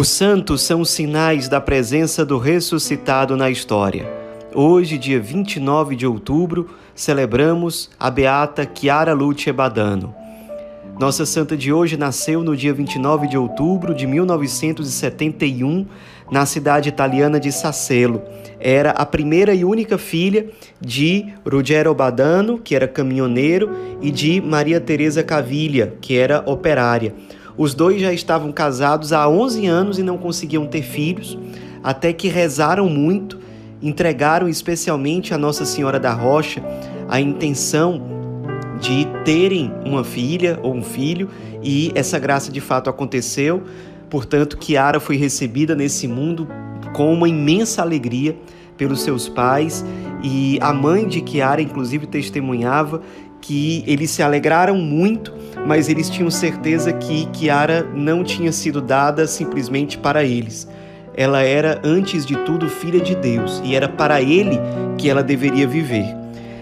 Os santos são sinais da presença do ressuscitado na história. Hoje, dia 29 de outubro, celebramos a beata Chiara Luce Badano. Nossa santa de hoje nasceu no dia 29 de outubro de 1971, na cidade italiana de Sassello. Era a primeira e única filha de Ruggero Badano, que era caminhoneiro, e de Maria Teresa Caviglia, que era operária. Os dois já estavam casados há 11 anos e não conseguiam ter filhos, até que rezaram muito, entregaram especialmente a Nossa Senhora da Rocha a intenção de terem uma filha ou um filho, e essa graça de fato aconteceu. Portanto, Kiara foi recebida nesse mundo com uma imensa alegria pelos seus pais, e a mãe de Kiara, inclusive, testemunhava que eles se alegraram muito, mas eles tinham certeza que Kiara não tinha sido dada simplesmente para eles. Ela era, antes de tudo, filha de Deus e era para ele que ela deveria viver.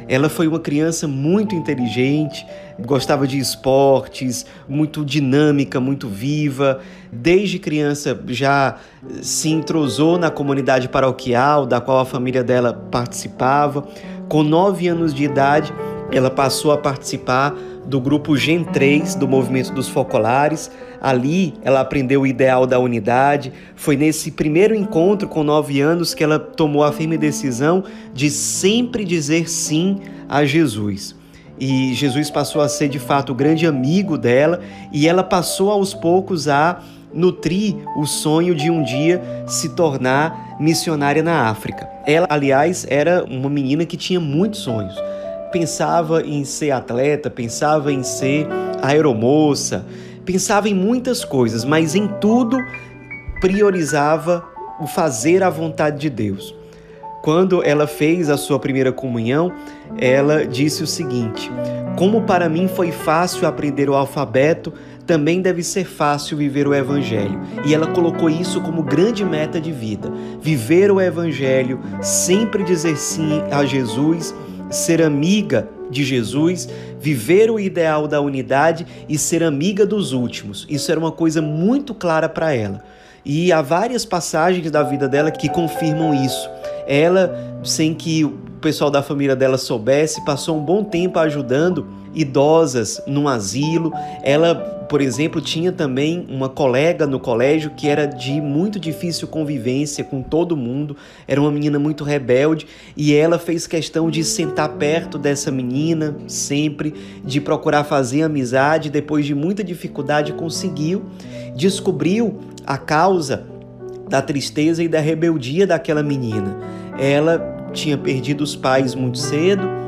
Ela foi uma criança muito inteligente, gostava de esportes, muito dinâmica, muito viva. Desde criança já se entrosou na comunidade paroquial, da qual a família dela participava. Com nove anos de idade, ela passou a participar do grupo Gen 3 do movimento dos focolares. Ali ela aprendeu o ideal da unidade. Foi nesse primeiro encontro com nove anos que ela tomou a firme decisão de sempre dizer sim a Jesus. E Jesus passou a ser de fato o grande amigo dela e ela passou aos poucos a nutrir o sonho de um dia se tornar missionária na África. Ela, aliás, era uma menina que tinha muitos sonhos pensava em ser atleta, pensava em ser aeromoça, pensava em muitas coisas, mas em tudo priorizava o fazer a vontade de Deus. Quando ela fez a sua primeira comunhão, ela disse o seguinte: Como para mim foi fácil aprender o alfabeto, também deve ser fácil viver o Evangelho. E ela colocou isso como grande meta de vida: viver o Evangelho, sempre dizer sim a Jesus ser amiga de Jesus, viver o ideal da unidade e ser amiga dos últimos. Isso era uma coisa muito clara para ela. E há várias passagens da vida dela que confirmam isso. Ela, sem que o pessoal da família dela soubesse, passou um bom tempo ajudando idosas num asilo. Ela por exemplo, tinha também uma colega no colégio que era de muito difícil convivência com todo mundo, era uma menina muito rebelde e ela fez questão de sentar perto dessa menina sempre, de procurar fazer amizade. Depois de muita dificuldade, conseguiu, descobriu a causa da tristeza e da rebeldia daquela menina. Ela tinha perdido os pais muito cedo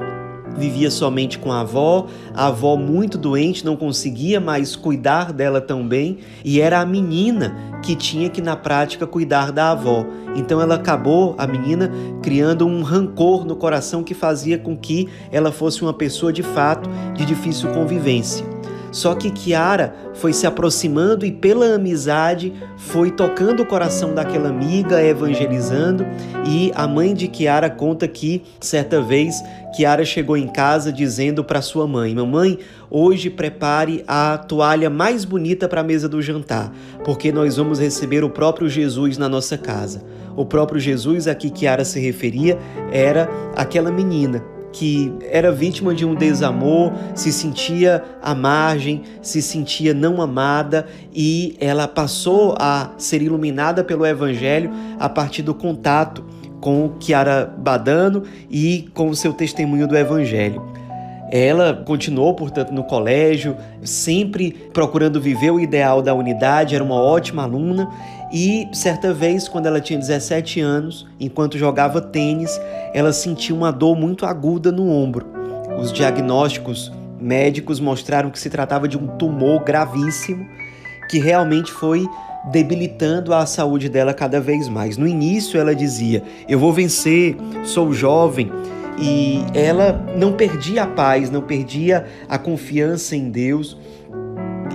vivia somente com a avó, a avó muito doente, não conseguia mais cuidar dela tão bem, e era a menina que tinha que na prática cuidar da avó. Então ela acabou, a menina, criando um rancor no coração que fazia com que ela fosse uma pessoa de fato de difícil convivência. Só que Kiara foi se aproximando e, pela amizade, foi tocando o coração daquela amiga, evangelizando. E a mãe de Kiara conta que, certa vez, Kiara chegou em casa dizendo para sua mãe: Mamãe, hoje prepare a toalha mais bonita para a mesa do jantar, porque nós vamos receber o próprio Jesus na nossa casa. O próprio Jesus a que Kiara se referia era aquela menina que era vítima de um desamor, se sentia à margem, se sentia não amada e ela passou a ser iluminada pelo Evangelho a partir do contato com Chiara Badano e com o seu testemunho do Evangelho. Ela continuou, portanto, no colégio, sempre procurando viver o ideal da unidade, era uma ótima aluna e certa vez, quando ela tinha 17 anos, enquanto jogava tênis, ela sentiu uma dor muito aguda no ombro. Os diagnósticos médicos mostraram que se tratava de um tumor gravíssimo que realmente foi debilitando a saúde dela cada vez mais. No início ela dizia: "Eu vou vencer, sou jovem, e ela não perdia a paz, não perdia a confiança em Deus.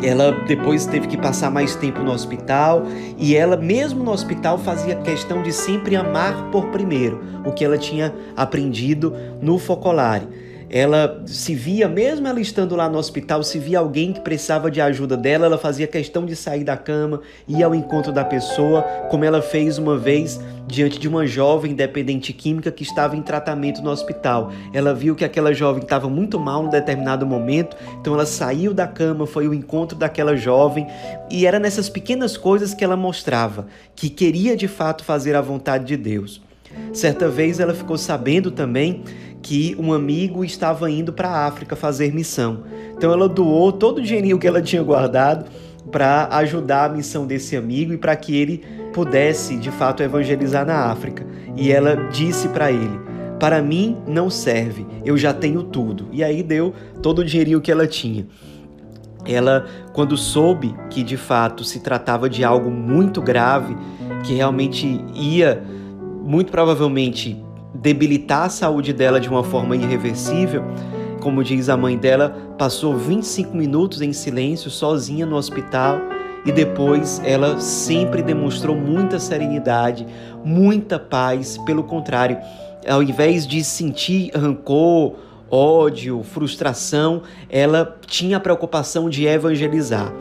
Ela depois teve que passar mais tempo no hospital e ela, mesmo no hospital, fazia questão de sempre amar por primeiro o que ela tinha aprendido no Focolare. Ela se via, mesmo ela estando lá no hospital, se via alguém que precisava de ajuda dela, ela fazia questão de sair da cama, ir ao encontro da pessoa, como ela fez uma vez diante de uma jovem dependente química que estava em tratamento no hospital. Ela viu que aquela jovem estava muito mal em determinado momento, então ela saiu da cama, foi ao encontro daquela jovem, e era nessas pequenas coisas que ela mostrava que queria de fato fazer a vontade de Deus. Certa vez ela ficou sabendo também que um amigo estava indo para a África fazer missão. Então ela doou todo o dinheirinho que ela tinha guardado para ajudar a missão desse amigo e para que ele pudesse de fato evangelizar na África. E ela disse para ele: Para mim não serve, eu já tenho tudo. E aí deu todo o dinheirinho que ela tinha. Ela, quando soube que de fato se tratava de algo muito grave, que realmente ia muito provavelmente debilitar a saúde dela de uma forma irreversível, como diz a mãe dela, passou 25 minutos em silêncio, sozinha no hospital, e depois ela sempre demonstrou muita serenidade, muita paz. Pelo contrário, ao invés de sentir rancor, ódio, frustração, ela tinha a preocupação de evangelizar.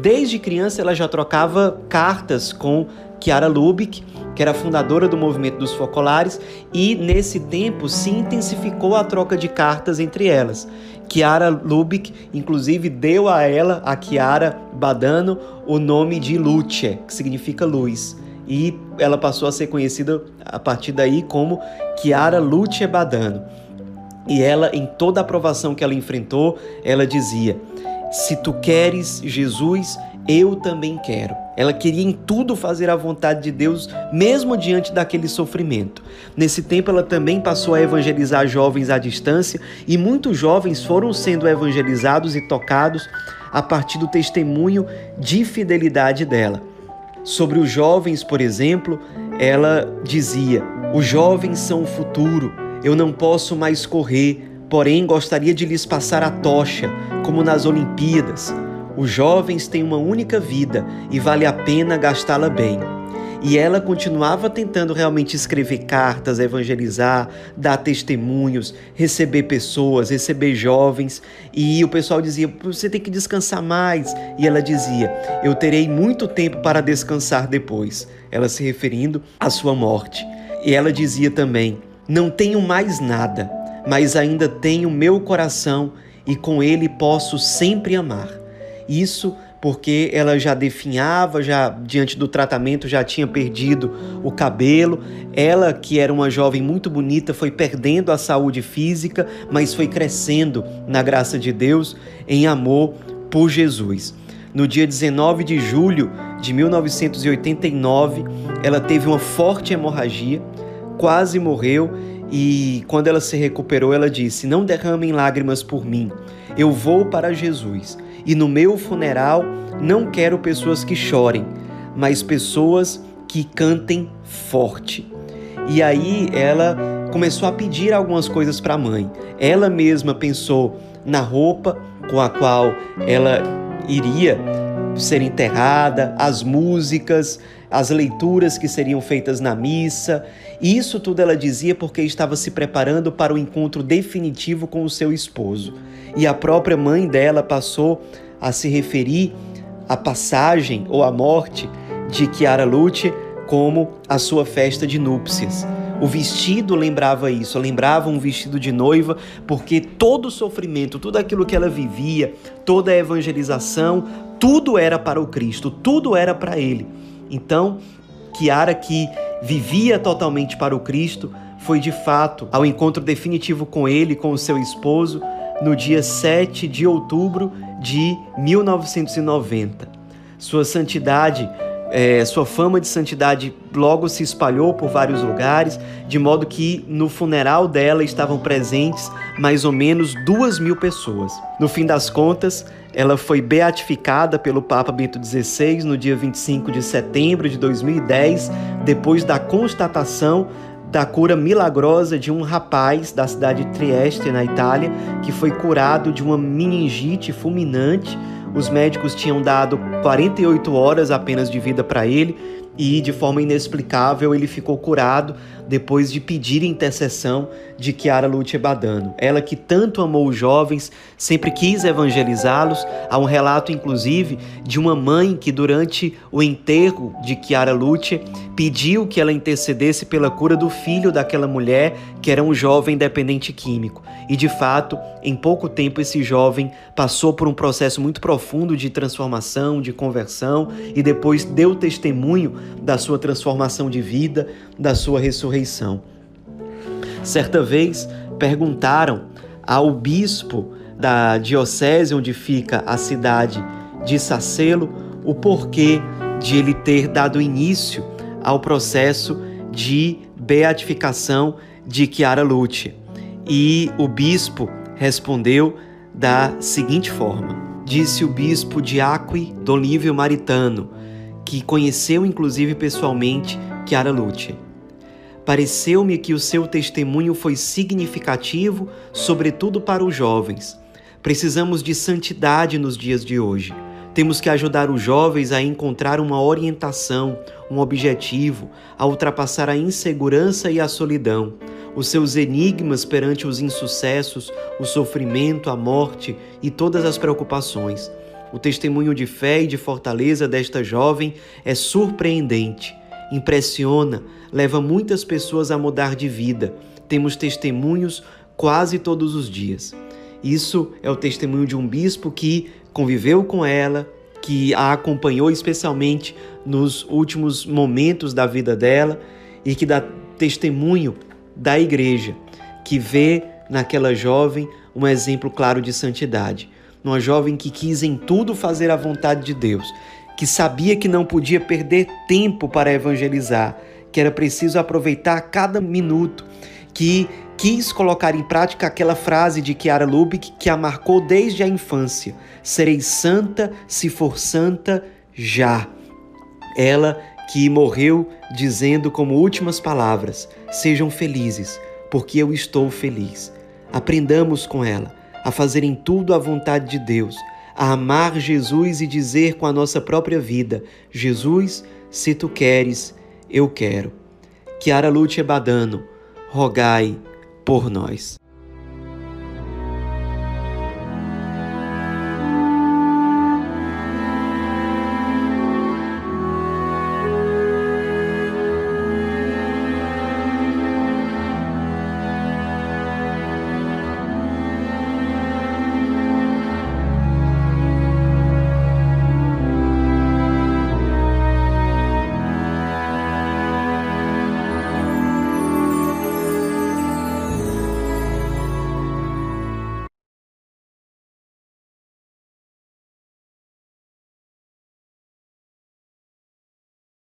Desde criança ela já trocava cartas com Chiara Lubick, que era fundadora do movimento dos focolares, e nesse tempo se intensificou a troca de cartas entre elas. Chiara Lubick, inclusive, deu a ela, a Chiara Badano, o nome de Luce, que significa luz. E ela passou a ser conhecida a partir daí como Chiara Luce Badano. E ela, em toda a aprovação que ela enfrentou, ela dizia: Se tu queres Jesus, eu também quero. Ela queria em tudo fazer a vontade de Deus, mesmo diante daquele sofrimento. Nesse tempo, ela também passou a evangelizar jovens à distância e muitos jovens foram sendo evangelizados e tocados a partir do testemunho de fidelidade dela. Sobre os jovens, por exemplo, ela dizia: Os jovens são o futuro, eu não posso mais correr, porém gostaria de lhes passar a tocha, como nas Olimpíadas. Os jovens têm uma única vida e vale a pena gastá-la bem. E ela continuava tentando realmente escrever cartas, evangelizar, dar testemunhos, receber pessoas, receber jovens. E o pessoal dizia: você tem que descansar mais. E ela dizia: eu terei muito tempo para descansar depois. Ela se referindo à sua morte. E ela dizia também: não tenho mais nada, mas ainda tenho meu coração e com ele posso sempre amar. Isso porque ela já definhava, já diante do tratamento já tinha perdido o cabelo. Ela, que era uma jovem muito bonita, foi perdendo a saúde física, mas foi crescendo na graça de Deus em amor por Jesus. No dia 19 de julho de 1989, ela teve uma forte hemorragia, quase morreu e quando ela se recuperou, ela disse: Não derramem lágrimas por mim, eu vou para Jesus. E no meu funeral não quero pessoas que chorem, mas pessoas que cantem forte. E aí ela começou a pedir algumas coisas para a mãe. Ela mesma pensou na roupa com a qual ela iria ser enterrada, as músicas, as leituras que seriam feitas na missa. E isso tudo ela dizia porque estava se preparando para o encontro definitivo com o seu esposo. E a própria mãe dela passou a se referir à passagem ou à morte de Chiara Lute como a sua festa de núpcias. O vestido lembrava isso, lembrava um vestido de noiva, porque todo o sofrimento, tudo aquilo que ela vivia, toda a evangelização, tudo era para o Cristo, tudo era para ele. Então, Chiara, que vivia totalmente para o Cristo, foi de fato ao encontro definitivo com ele, com o seu esposo, no dia 7 de outubro de 1990. Sua santidade, é, sua fama de santidade logo se espalhou por vários lugares, de modo que no funeral dela estavam presentes mais ou menos duas mil pessoas. No fim das contas, ela foi beatificada pelo Papa Bento XVI no dia 25 de setembro de 2010, depois da constatação da cura milagrosa de um rapaz da cidade de Trieste, na Itália, que foi curado de uma meningite fulminante, Os médicos tinham dado 48 horas apenas de vida para ele e, de forma inexplicável, ele ficou curado depois de pedir intercessão de Chiara Lúcia Badano. Ela que tanto amou os jovens, sempre quis evangelizá-los. Há um relato, inclusive, de uma mãe que, durante o enterro de Chiara Lúcia, pediu que ela intercedesse pela cura do filho daquela mulher, que era um jovem dependente químico. E, de fato, em pouco tempo, esse jovem passou por um processo muito profundo de transformação, de conversão, e depois deu testemunho da sua transformação de vida, da sua ressurreição. Certa vez perguntaram ao bispo da diocese onde fica a cidade de Sacelo o porquê de ele ter dado início ao processo de beatificação de Chiara Lute. E o bispo respondeu da seguinte forma: Disse o bispo de Acqui Dolívio Maritano, que conheceu inclusive pessoalmente Chiara Lute. Pareceu-me que o seu testemunho foi significativo, sobretudo para os jovens. Precisamos de santidade nos dias de hoje. Temos que ajudar os jovens a encontrar uma orientação, um objetivo, a ultrapassar a insegurança e a solidão, os seus enigmas perante os insucessos, o sofrimento, a morte e todas as preocupações. O testemunho de fé e de fortaleza desta jovem é surpreendente, impressiona, leva muitas pessoas a mudar de vida. Temos testemunhos quase todos os dias. Isso é o testemunho de um bispo que conviveu com ela, que a acompanhou especialmente nos últimos momentos da vida dela e que dá testemunho da igreja, que vê naquela jovem um exemplo claro de santidade numa jovem que quis em tudo fazer a vontade de Deus, que sabia que não podia perder tempo para evangelizar, que era preciso aproveitar cada minuto, que quis colocar em prática aquela frase de Chiara Lubick que a marcou desde a infância: serei santa se for santa já. Ela que morreu dizendo como últimas palavras: sejam felizes, porque eu estou feliz. Aprendamos com ela a fazerem tudo à vontade de Deus, a amar Jesus e dizer com a nossa própria vida: Jesus, se tu queres, eu quero. Chiara Lúcia Badano, rogai por nós.